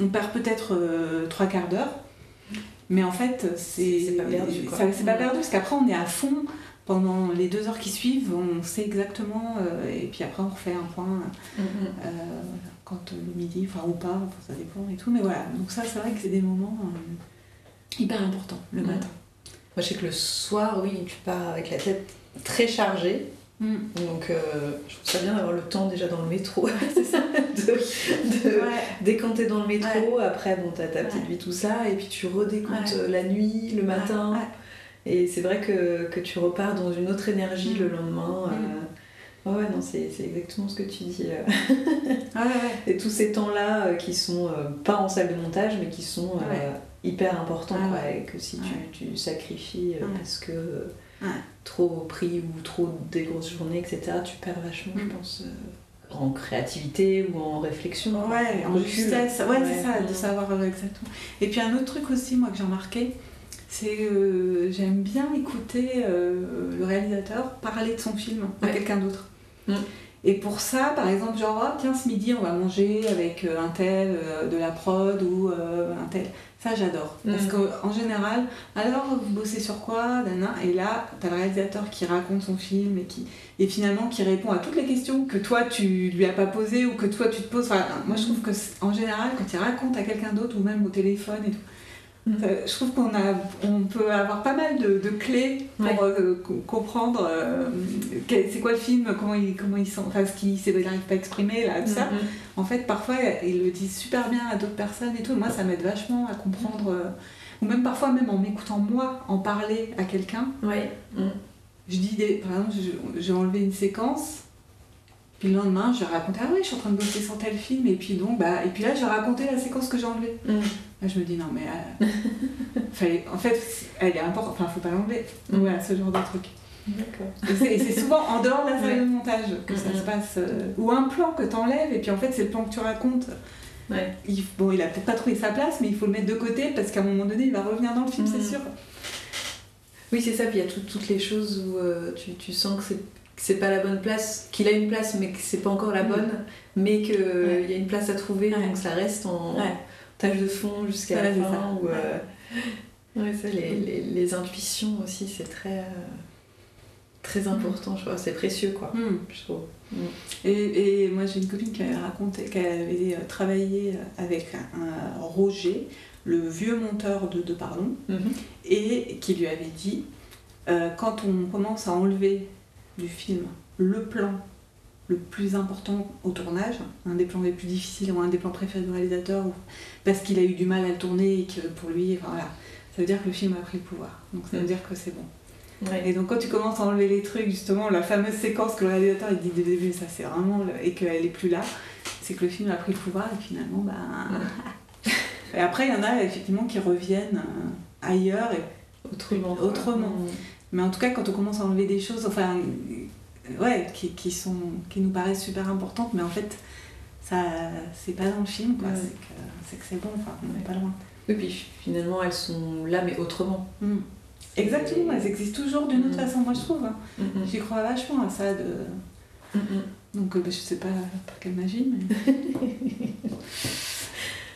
On perd peut-être euh, trois quarts d'heure, mais en fait c'est pas perdu, C'est pas perdu parce qu'après on est à fond pendant les deux heures qui suivent, on sait exactement, euh, et puis après on refait un point Mm, quand le midi, enfin ou pas, ça dépend et tout, mais voilà. Donc ça c'est vrai que c'est des moments hyper importants le Mm. matin. Moi, je sais que le soir, oui, tu pars avec la tête très chargée. Mm. Donc, euh, je trouve ça bien d'avoir le temps déjà dans le métro, c'est ça, de, de Ouais. décanter dans le métro. Après, bon, t'as ta petite vie, tout ça, et puis tu redécomptes Ouais. euh, la nuit, le matin. Ouais. Et c'est vrai que, que tu repars dans une autre énergie Mm. le lendemain. euh. Ouais, ouais, non, c'est exactement ce que tu dis. Ouais, ouais. Et tous ces temps-là euh, qui sont euh, pas en salle de montage, mais qui sont euh, Ouais. Hyper importants, Ah quoi, ouais. et que si tu, tu sacrifies euh, parce que trop pris ou trop des grosses journées, etc., tu perds vachement, je Mm. pense, euh, en créativité ou en réflexion. Ouais, en justesse, ouais, c'est ça, de savoir euh, exactement. Et puis un autre truc aussi, moi, que j'ai remarqué, c'est euh, j'aime bien écouter euh, le réalisateur parler de son film à Ouais. quelqu'un d'autre. Mm. Et pour ça, par exemple, genre, ah, tiens, ce midi, on va manger avec euh, un tel euh, de la prod ou euh, un tel. Ça, j'adore. Parce Mm. qu'en général, alors, vous bossez sur quoi nana? Et là, t'as le réalisateur qui raconte son film et, qui, et finalement qui répond à toutes les questions que toi, tu lui as pas posées ou que toi, tu te poses. Enfin, moi, je trouve que en général, quand il raconte à quelqu'un d'autre ou même au téléphone et tout, Mm. ça- je trouve qu'on a, on peut avoir pas mal de, de clés pour Ouais. euh, co- comprendre euh, c'est quoi le film, comment il, comment il sent, enfin, ce qu'il il n'arrive pas à exprimer, là, tout ça. Mhm. En fait, parfois, ils le disent super bien à d'autres personnes et tout. Moi, ça m'aide vachement à comprendre. euh, ou même parfois, même en m'écoutant moi en parler à quelqu'un, Ouais. Mm. je dis, des, par exemple, j'ai enlevé une séquence. Puis le lendemain, je racontais, ah oui, je suis en train de bosser sur tel film, et puis donc, bah, et puis là, je racontais la séquence que j'ai enlevée. Mm. Là, je me dis, non, mais. euh, fallait, en fait, elle est importante, enfin, faut pas l'enlever. Voilà, ce genre de truc. D'accord. Et c'est- souvent en dehors de la salle Ouais. de montage que ça Mhm. se passe. euh, ou un plan que t'enlèves, et puis en fait, c'est le plan que tu racontes. Ouais. Il, bon, il a peut-être pas trouvé sa place, mais il faut le mettre de côté parce qu'à un moment donné, il va revenir dans le film, c'est sûr. Oui, c'est ça. Puis il y a tout- toutes les choses où euh, tu, tu sens que c'est c'est pas la bonne place, qu'il a une place, mais que c'est pas encore la Mm. bonne, mais qu'il Ouais. y a une place à trouver, Ouais. donc ça reste en. Tâche de fond jusqu'à la fin. ou, euh, ouais, ça, les, les, les intuitions aussi, c'est très, euh, très important, je crois. C'est précieux, quoi, Hmm. je trouve. Et, et moi, j'ai une copine qui avait raconté qu'elle avait euh, travaillé avec un, un Roger, le vieux monteur de, de Pardon, Mhm. et qui lui avait dit euh, quand on commence à enlever du film le plan le plus important au tournage, un des plans les plus difficiles ou un des plans préférés du réalisateur, parce qu'il a eu du mal à le tourner et que pour lui, enfin, voilà, ça veut dire que le film a pris le pouvoir. Donc ça veut Mm. dire que c'est bon. Ouais. Et donc quand tu commences à enlever les trucs, justement, la fameuse séquence que le réalisateur il dit dès le début, ça c'est vraiment, le- et qu'elle est plus là, c'est que le film a pris le pouvoir et finalement, bah... et après, il y en a effectivement qui reviennent euh, ailleurs et Autrement. autrement. Mm. Mais en tout cas, quand on commence à enlever des choses, enfin, ouais, qui, qui sont, qui nous paraissent super importantes, mais en fait, ça, c'est pas dans le film, quoi. Ouais. C'est que c'est bon, enfin, on n'est pas loin. Oui, puis finalement, elles sont là, mais autrement. Mm. Exactement, elles existent toujours d'une autre Mm. façon, moi je trouve. hein. Mm, mm. J'y crois vachement à ça de. Donc, euh, bah, je sais pas par quelle magie, mais.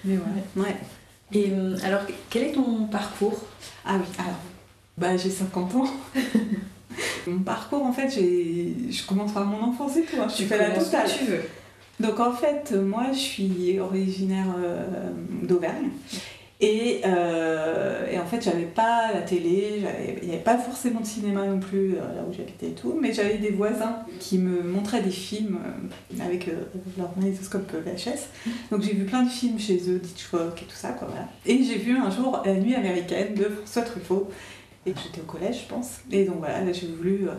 mais ouais. ouais. Et euh, alors, quel est ton parcours? Ah oui, alors, bah j'ai 50 ans. mon parcours, en fait, j'ai... je commence par mon enfance et tout. hein. Je Tu fait la totale. tu veux. Donc en fait, moi je suis originaire euh, d'Auvergne. Et, euh, et en fait, j'avais pas la télé, il n'y avait pas forcément de cinéma non plus euh, là où j'habitais et tout, mais j'avais des voisins qui me montraient des films avec leur magnétoscope VHS. Donc j'ai vu plein de films chez eux, Hitchcock et tout ça, quoi, voilà. Et j'ai vu un jour La nuit américaine de François Truffaut. Et j'étais au collège, je pense. Et donc voilà, là, j'ai voulu euh,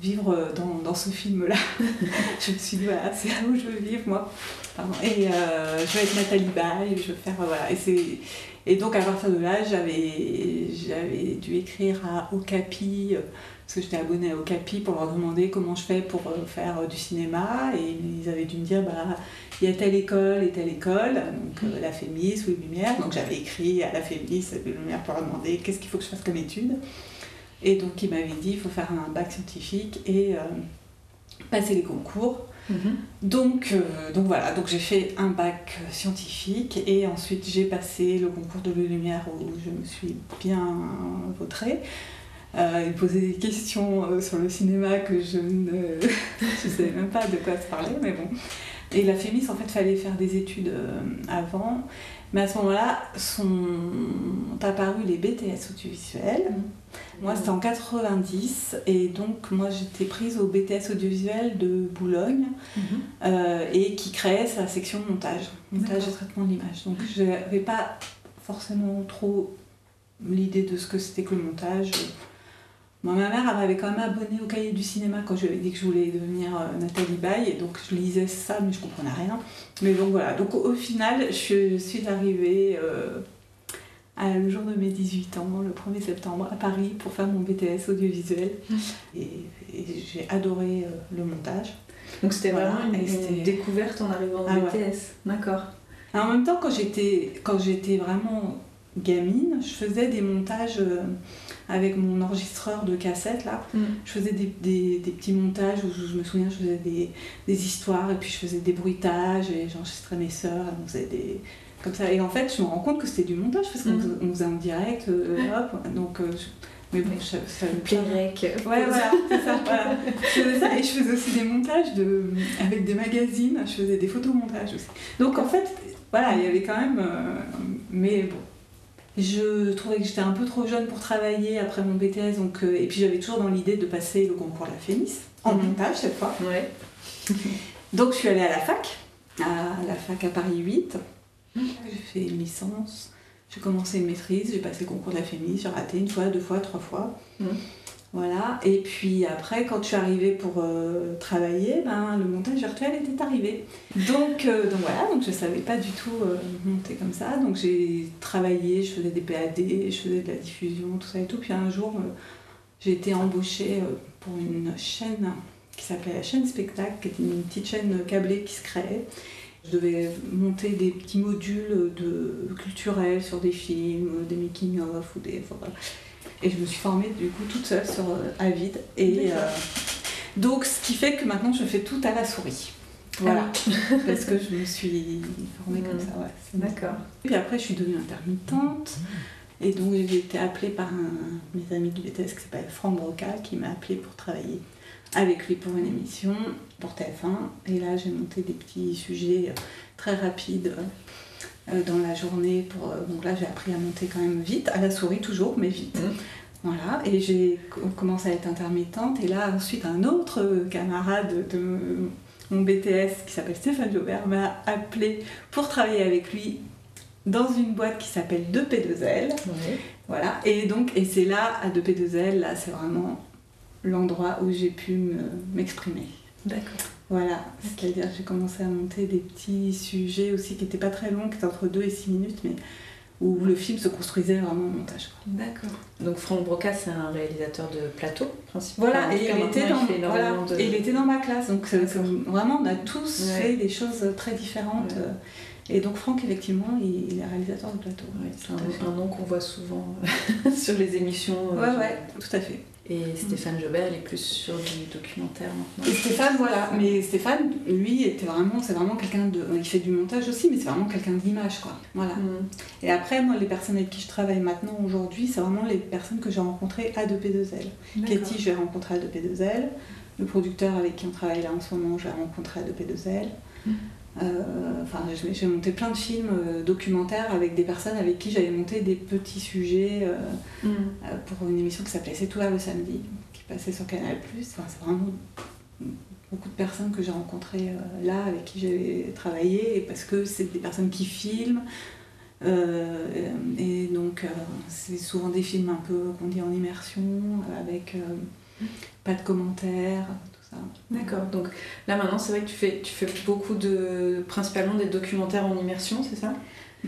vivre euh, dans, dans ce film-là. je me suis dit, voilà, c'est là où je veux vivre, moi. Et euh, je vais être Nathalie Baye, je veux faire. voilà. Et, c'est- et donc, à partir de là, j'avais dû écrire à Okapi, euh, parce que j'étais abonnée à Okapi, pour leur demander comment je fais pour euh, faire euh, du cinéma. Et ils avaient dû me dire, bah, il y a telle école et telle école, donc la Fémis, Louis Lumière. Donc, j'avais écrit à la Fémis, Lumière, pour leur demander qu'est-ce qu'il faut que je fasse comme étude. Et donc, ils m'avaient dit, il faut faire un bac scientifique passer les concours. Donc, euh, donc voilà, donc j'ai fait un bac scientifique et ensuite j'ai passé le concours de Louis Lumière où je me suis bien vautrée. Euh, il posait des questions euh, sur le cinéma que je ne je savais même pas de quoi se parler, mais bon. Et la Fémis, en fait, fallait faire des études euh, avant. Mais à ce moment-là, sont apparus les BTS audiovisuels. Moi, c'était en 90, et donc moi, j'étais prise au BTS audiovisuel de Boulogne, euh, et qui créait sa section montage, montage et traitement de l'image. Donc, je n'avais pas forcément trop l'idée de ce que c'était que le montage. Moi, ma mère elle m'avait quand même abonnée au cahier du cinéma quand je lui avais dit que je voulais devenir euh, Nathalie Baye, et donc je lisais ça, mais je comprenais rien. Mais donc voilà, donc au final, je suis arrivée euh, à, le jour de mes 18 ans, le 1er septembre, à Paris pour faire mon BTS audiovisuel. Et, et j'ai adoré euh, le montage. Donc c'était Voilà, vraiment une, découverte en arrivant au Ah ouais. BTS. D'accord. Et en même temps, quand j'étais vraiment gamine, je faisais des montages euh, avec mon enregistreur de cassette là. Mm. Je faisais des, des- des petits montages où je, je me souviens, je faisais des, des histoires et puis je faisais des bruitages et j'enregistrais mes sœurs, on faisait des. Comme ça. Et en fait, je me rends compte que c'était du montage parce qu'on Mm. faisait- en direct, euh, hop, donc. euh, je- mais bon, je, ça me Plérec. Ouais, voilà, c'est ça. voilà. Je faisais ça et je faisais aussi des montages de, avec des magazines, je faisais des photomontages aussi. Donc en fait, voilà, il y avait quand même. euh, mais bon. Je trouvais que j'étais un peu trop jeune pour travailler après mon BTS, donc, euh, et puis j'avais toujours dans l'idée de passer le concours de la FEMIS, en Mhm. montage cette fois. Ouais. Donc je suis allée à la fac, à la fac à Paris 8. J'ai fait une licence, j'ai commencé une maîtrise, j'ai passé le concours de la FEMIS, j'ai raté une fois, deux fois, trois fois. Mhm. Voilà, et puis après, quand je suis arrivée pour euh, travailler, ben, le montage virtuel était arrivé. Donc, euh, donc voilà, donc je ne savais pas du tout euh, monter comme ça. Donc j'ai travaillé, je faisais des PAD, je faisais de la diffusion, tout ça et tout. Puis un jour, j'ai été embauchée pour une chaîne qui s'appelait la chaîne Spectacle, qui était une petite chaîne câblée qui se créait. Je devais monter des petits modules de culturels sur des films, des making-of ou des. voilà. Et je me suis formée du coup toute seule sur euh, Avid. Et euh, donc ce qui fait que maintenant je fais tout à la souris. Voilà. Parce que je me suis formée comme Mm. ça, ouais. D'accord. Puis après je suis devenue intermittente. Et donc j'ai été appelée par un, mes amis du BTS qui s'appelle Franck Broca qui m'a appelée pour travailler avec lui pour une émission pour TF1. Et là j'ai monté des petits sujets euh, très rapides dans la journée. Pour, euh, donc là j'ai appris à monter quand même vite, à la souris toujours, mais vite. Mhm. Voilà, et j'ai co- commencé à être intermittente. Et là ensuite un autre euh, camarade de mon BTS qui s'appelle Stéphane Jobert m'a appelé pour travailler avec lui dans une boîte qui s'appelle 2P2L. Ouais. Voilà, et donc, et c'est là, à 2P2L, là, c'est vraiment l'endroit où j'ai pu me- m'exprimer. D'accord. Voilà, c'est-à-dire j'ai commencé à monter des petits sujets aussi qui n'étaient pas très longs, qui étaient entre 2 et 6 minutes, mais où le film se construisait vraiment au montage. D'accord. Donc Franck Broca, c'est un réalisateur de plateau, principalement. Voilà, et il, était dans, fait voilà, énormément de- et il était dans ma classe, donc vraiment on a tous Ouais. fait des choses très différentes. Ouais. euh, Et donc Franck, effectivement, il, il est réalisateur de plateau. Ouais, c'est un, un nom qu'on voit souvent sur les émissions. euh, Ouais, ouais, tout à fait. Et Stéphane Jobert, est plus sur du documentaire maintenant. Et Stéphane, voilà, mais Stéphane, lui, était vraiment, c'est vraiment quelqu'un de. Il fait du montage aussi, mais c'est vraiment quelqu'un d'image, quoi. Voilà. Mm. Et après, moi, les personnes avec qui je travaille maintenant, aujourd'hui, c'est vraiment les personnes que j'ai rencontrées à 2P2L. Katie, je l'ai rencontrée à 2P2L. Le producteur avec qui on travaille là en ce moment, je l'ai rencontré à 2P2L. Euh, Enfin, j'ai monté plein de films euh, documentaires avec des personnes avec qui j'avais monté des petits sujets euh, Mm. euh, pour une émission qui s'appelait C'est ouvert le samedi, qui passait sur Canal+. Enfin, c'est vraiment beaucoup de personnes que j'ai rencontrées euh, là, avec qui j'avais travaillé, et parce que c'est des personnes qui filment. euh, et donc, euh, c'est souvent des films un peu, qu'on dit, en immersion, avec euh, pas de commentaires, tout. D'accord. Donc là maintenant, c'est vrai que tu fais, tu fais beaucoup de. principalement des documentaires en immersion, c'est ça?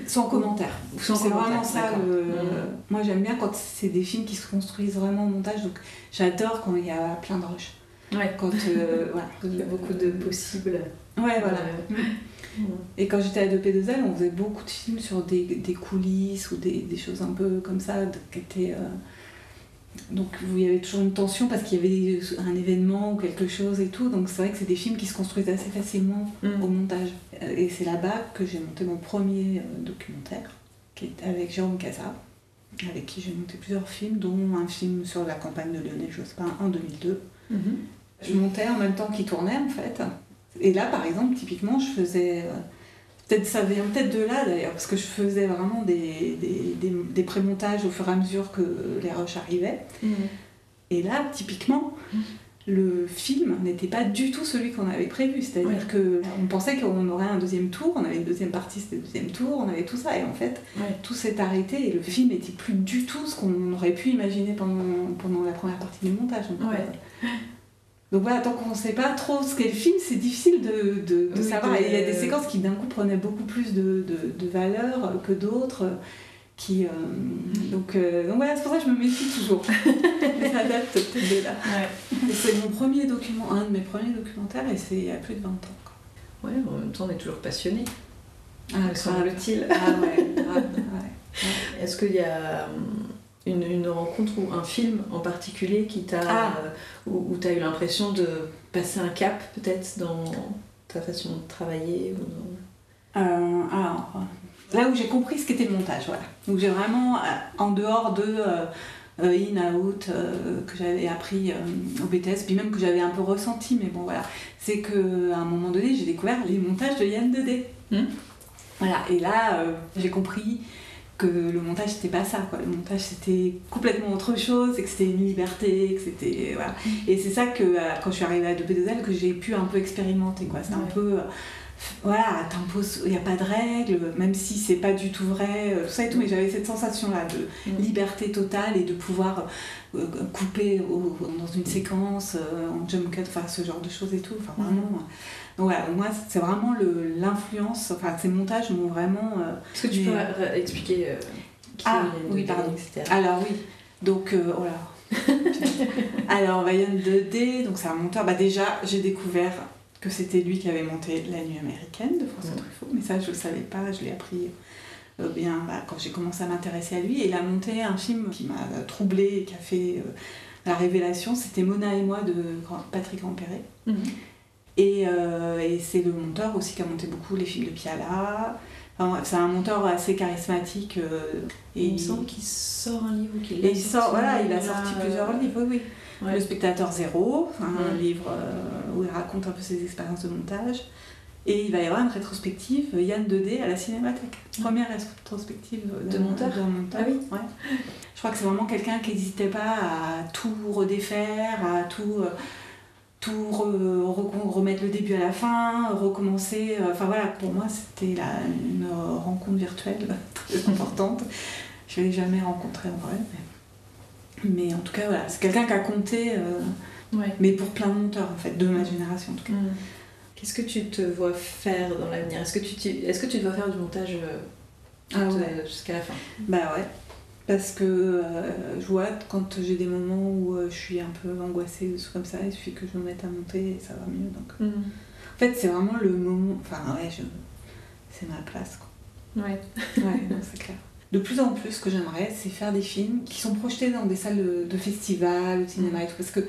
Sans commentaire. Sans C'est vraiment ça. le- Mhm. Moi, j'aime bien quand c'est des films qui se construisent vraiment au montage. Donc, j'adore quand il y a plein de rushs. Ouais. Quand euh, voilà. Il y a beaucoup de possibles. Ouais, voilà. Mhm. Et quand j'étais à 2P2L, on faisait beaucoup de films sur des, des coulisses ou des, des choses un peu comme ça qui étaient. euh, Donc, il y avait toujours une tension parce qu'il y avait un événement ou quelque chose et tout. Donc, c'est vrai que c'est des films qui se construisent assez facilement Mm. au montage. Euh, Et c'est là-bas que j'ai monté mon premier euh, documentaire, qui est avec Jérôme Casa, avec qui j'ai monté plusieurs films, dont un film sur la campagne de Lionel Jospin en 2002. Mhm. Je montais en même temps qu'il tournait en fait. Et là, par exemple, typiquement, je faisais. Peut-être ça vient peut-être de là d'ailleurs, parce que je faisais vraiment des, des, des, des prémontages au fur et à mesure que les rushs arrivaient. Mhm. Et là, typiquement, le film n'était pas du tout celui qu'on avait prévu. C'est-à-dire Ouais. que on pensait qu'on aurait un deuxième tour, on avait une deuxième partie, c'était le deuxième tour, on avait tout ça. Et en fait, Ouais. tout s'est arrêté et le film n'était plus du tout ce qu'on aurait pu imaginer pendant, pendant la première partie du montage. Ouais. Euh, donc voilà, tant qu'on ne sait pas trop ce qu'est le film, c'est difficile de, de- de Oui, savoir. Et il y a des séquences qui d'un coup prenaient beaucoup plus de, de, de valeur que d'autres. Qui, euh, donc, euh, donc voilà, c'est pour ça que je me méfie toujours. Mais ça date peut-être de là. Ouais. C'est mon premier document, un de mes premiers documentaires, et c'est il y a plus de 20 ans. quoi. Ouais, en même temps, on est toujours passionné. Ah, semble-t-il. Ah ouais, grave, ouais. Est-ce qu'il y a une, une rencontre ou un film en particulier qui t'a Ah. euh, où, où t'as eu l'impression de passer un cap peut-être dans ta façon de travailler ou dans- Euh, alors, là où j'ai compris ce qu'était le montage, voilà. Donc j'ai vraiment, euh, en dehors de euh, in, out, que j'avais appris au BTS, puis même que j'avais un peu ressenti, mais bon voilà, c'est qu'à un moment donné, j'ai découvert les montages de Yann 2D. Hmm. Voilà, et là, j'ai compris que le montage c'était pas ça quoi. Le montage c'était complètement autre chose et que c'était une liberté que c'était voilà. Et c'est ça que euh, quand je suis arrivée à 2P2L que j'ai pu un peu expérimenter quoi. C'est un peu euh, voilà t'imposes il n'y a pas de règles même si c'est pas du tout vrai euh, tout ça et tout mais j'avais cette sensation là de Mm. liberté totale et de pouvoir euh, couper au- dans une séquence euh, en jump cut enfin ce genre de choses et tout enfin Mhm. vraiment donc voilà moi c'est vraiment le- l'influence enfin ces montages m'ont vraiment euh, Est-ce que tu Mais- peux expliquer euh, qui Ah, oui, pardon. etc. Alors oui, donc euh, oh là. Alors Ryan 2D, donc c'est un monteur. Bah déjà, j'ai découvert que c'était lui qui avait monté La Nuit américaine de François Mhm. Truffaut, mais ça je le savais pas, je l'ai appris euh, bien bah, quand j'ai commencé à m'intéresser à lui. Et il a monté un film qui m'a troublée et qui a fait euh, la révélation, c'était Mona et moi de Patrick Rampéré. Mhm. Et, euh, et c'est le monteur aussi qui a monté beaucoup les films de Piala. Enfin, c'est un monteur assez charismatique. Et il me semble qu'il sort un livre qu'il et il sort, voilà, il a sorti plusieurs livres, oui, oui. Ouais. Le spectateur zéro, un Mm. livre euh, où il raconte un peu ses expériences de montage. Et il va y avoir une rétrospective Yann 2D à la Cinémathèque. Première rétrospective De monteur. Ah oui ouais. Je crois que c'est vraiment quelqu'un qui n'hésitait pas à tout redéfaire, à tout, euh, tout re- remettre le début à la fin, recommencer. euh, Enfin voilà, pour moi, c'était une rencontre virtuelle très importante. Je ne l'ai jamais rencontré en vrai. Mais, mais en tout cas, voilà, c'est quelqu'un qui a compté, euh, Ouais. mais pour plein de monteurs en fait, de ma génération en tout cas. Mm. Qu'est-ce que tu te vois faire dans l'avenir? Est-ce que, tu est-ce que tu dois faire du montage euh, Ah ouais. euh, jusqu'à la fin? Bah ouais. Parce que euh, je vois quand j'ai des moments où je suis un peu angoissée ou comme ça, il suffit que je me mette à monter et ça va mieux. Donc en fait c'est vraiment le moment. Enfin ouais, je... c'est ma place quoi. Ouais. Ouais, c'est clair. De plus en plus, ce que j'aimerais, c'est faire des films qui sont projetés dans des salles de, de festival, de cinéma et tout. Parce que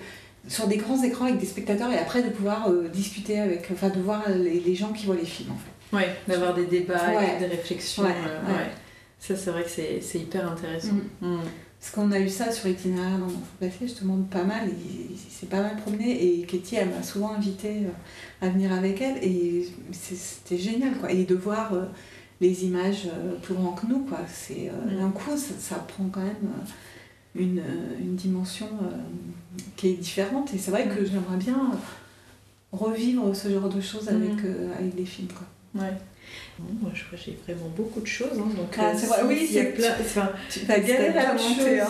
sur des grands écrans avec des spectateurs et après de pouvoir euh, discuter avec. Enfin, de voir les, les gens qui voient les films en fait. Ouais, d'avoir des débats, Ouais. des réflexions. Ouais, euh, ouais. Ça, c'est vrai que c'est, hyper intéressant. Mm. Mm. Parce qu'on a eu ça sur l'itinéraire dans mon passé, justement pas mal, il s'est pas mal promené. Et Katie, elle m'a souvent invité euh, à venir avec elle, et c'était génial, quoi. Et de voir euh, les images euh, plus grands que nous, quoi. C'est euh, Mm. d'un coup, ça, ça prend quand même euh, une, une dimension euh, qui est différente. Et c'est vrai que j'aimerais bien revivre ce genre de choses avec, Mm. euh, avec des films, quoi. Ouais. Bon, moi, je crois que j'ai vraiment beaucoup de choses. hein, donc, Ah, c'est vrai, si- oui, c'est- plein. Enfin, Tu si vas t'as galérer à monter, hein.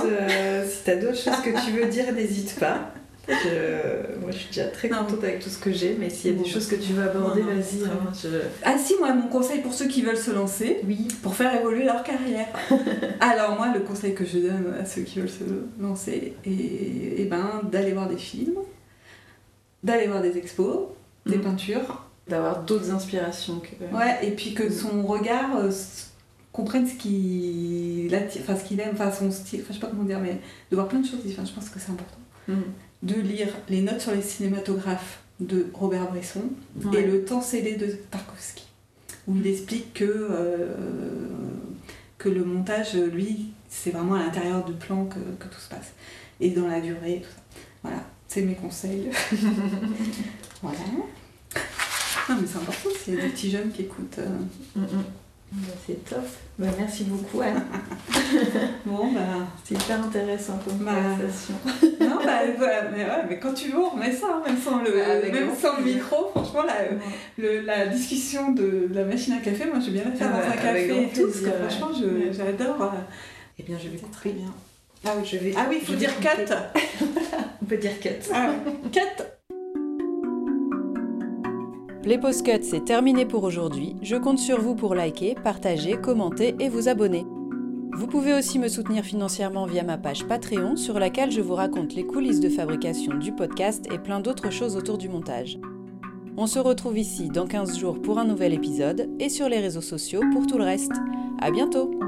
si t'as d'autres choses que tu veux dire, n'hésite pas. Je- Moi, je suis déjà très contente avec tout ce que j'ai, mais s'il y a des choses que tu veux aborder, vas-y. hein, je- Ah si, moi, mon conseil pour ceux qui veulent se lancer, oui. pour faire évoluer leur carrière. Alors moi, le conseil que je donne à ceux qui veulent se lancer, et, et ben, d'aller voir des films, d'aller voir des expos, des Mhm. peintures, D'avoir d'autres inspirations que. ouais, et puis que son regard euh, s- comprenne ce qu'il enfin, ce qu'il aime, enfin son style, enfin je sais pas comment dire, mais de voir plein de choses différentes, je pense que c'est important. Mhm. De lire les notes sur les cinématographes de Robert Bresson, Ouais. et le temps scellé de Tarkovsky, où il explique que, euh, que le montage, lui, c'est vraiment à l'intérieur du plan que, que tout se passe, et dans la durée, et tout ça. Voilà, c'est mes conseils. voilà. Non, mais c'est important s'il y a des petits jeunes qui écoutent. euh. Mm, mm. Bah, c'est top. Bah, merci beaucoup, Anne. Bon, bah. C'est hyper intéressant comme Bah, conversation. Non, bah voilà, mais, ouais, mais quand tu veux, on remet ça, même sans le, Bah, avec même sans le micro. Franchement, la, le- la discussion de la machine à café, moi, je vais bien la faire Ah dans ouais, un café et tout, parce que franchement, Ouais. j'adore. euh, Eh bien, je vais très bien. Ah oui, je vais. Ah oui, il faut dire cut. On peut dire cut. Ah. Cut. Les post-cuts, c'est terminé pour aujourd'hui. Je compte sur vous pour liker, partager, commenter et vous abonner. Vous pouvez aussi me soutenir financièrement via ma page Patreon sur laquelle je vous raconte les coulisses de fabrication du podcast et plein d'autres choses autour du montage. On se retrouve ici dans 15 jours pour un nouvel épisode et sur les réseaux sociaux pour tout le reste. À bientôt!